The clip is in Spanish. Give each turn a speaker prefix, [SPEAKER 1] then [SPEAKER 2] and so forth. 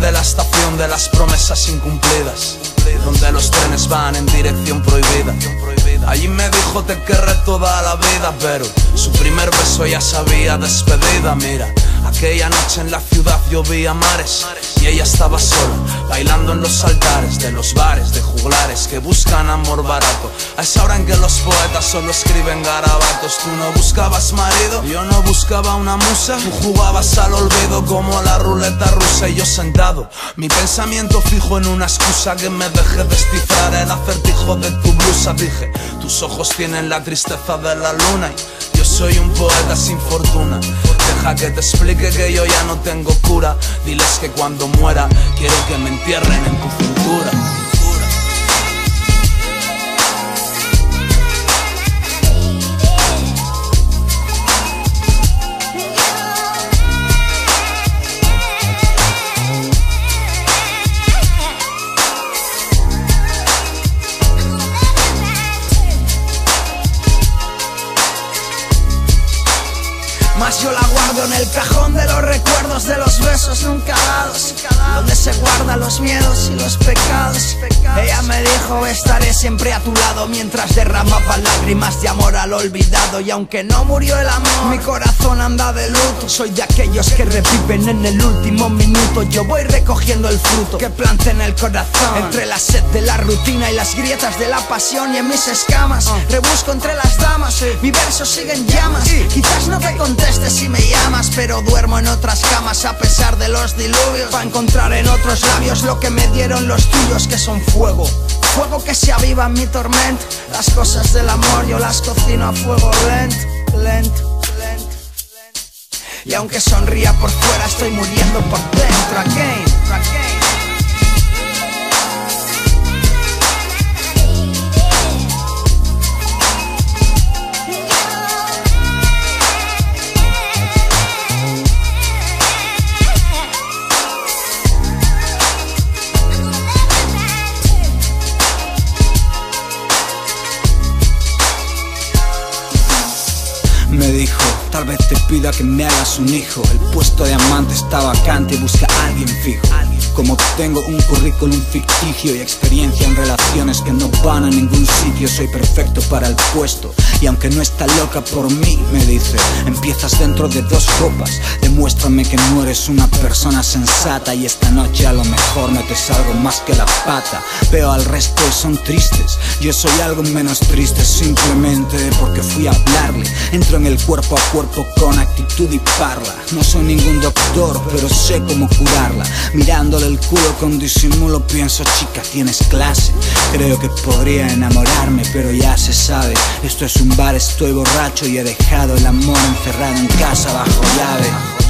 [SPEAKER 1] de la estación de las promesas incumplidas, donde los trenes van en dirección prohibida. Allí me dijo te querré toda la vida, pero su primer beso ya sabía despedida, mira. Aquella noche en la ciudad llovía mares y ella estaba sola, bailando en los altares de los bares de juglares que buscan amor barato. A esa hora en que los poetas solo escriben garabatos, tú no buscabas marido, yo no buscaba una musa, tú jugabas al olvido como la ruleta rusa y yo sentado, mi pensamiento fijo en una excusa que me deje descifrar el acertijo de tu blusa. Dije, tus ojos tienen la tristeza de la luna y yo soy un poeta sin fortuna. Que te explique que yo ya no tengo cura. Diles que cuando muera quiero que me entierren en tu cintura.
[SPEAKER 2] Más yo la guardo en el cajón de los recuerdos de los besos nunca dados Donde se guardan los miedos y los pecados. Ella me dijo estaré siempre a tu lado Mientras derramaba lágrimas de amor al olvidado Y aunque no murió el amor, mi corazón anda de luto. Soy de aquellos que reviven en el último minuto. Yo voy recogiendo el fruto que planté en el corazón. Entre la sed de la rutina y las grietas de la pasión Y en mis escamas rebusco entre las damas. Mi verso sigue en llamas. Quizás no te conteste si me llamas Pero duermo en otras camas a pesar de los diluvios. Pa' encontrar en otros labios lo que me dieron los tuyos Que son fuego. Fuego que se aviva en mi tormento Las cosas del amor yo las cocino a fuego lento, lento Y aunque sonría por fuera estoy muriendo por dentro. Again, again
[SPEAKER 3] tal te pida que me hagas un hijo. El puesto de amante está vacante y busca a alguien fijo. Como tengo un currículum ficticio y experiencia en relaciones que no van a ningún sitio Soy perfecto para el puesto. Y aunque no está loca por mí, me dice Empiezas dentro de dos copas. Demuéstrame que no eres una persona sensata Y esta noche a lo mejor no te salgo más que la pata. Veo al resto y son tristes. Yo soy algo menos triste simplemente porque fui a hablarle. Entro en el cuerpo a cuerpo con actitud y parla. No soy ningún doctor, pero sé cómo curarla. Mirándole el culo con disimulo pienso chica tienes clase Creo que podría enamorarme, pero ya se sabe. Esto es un bar, estoy borracho y he dejado el amor encerrado en casa bajo llave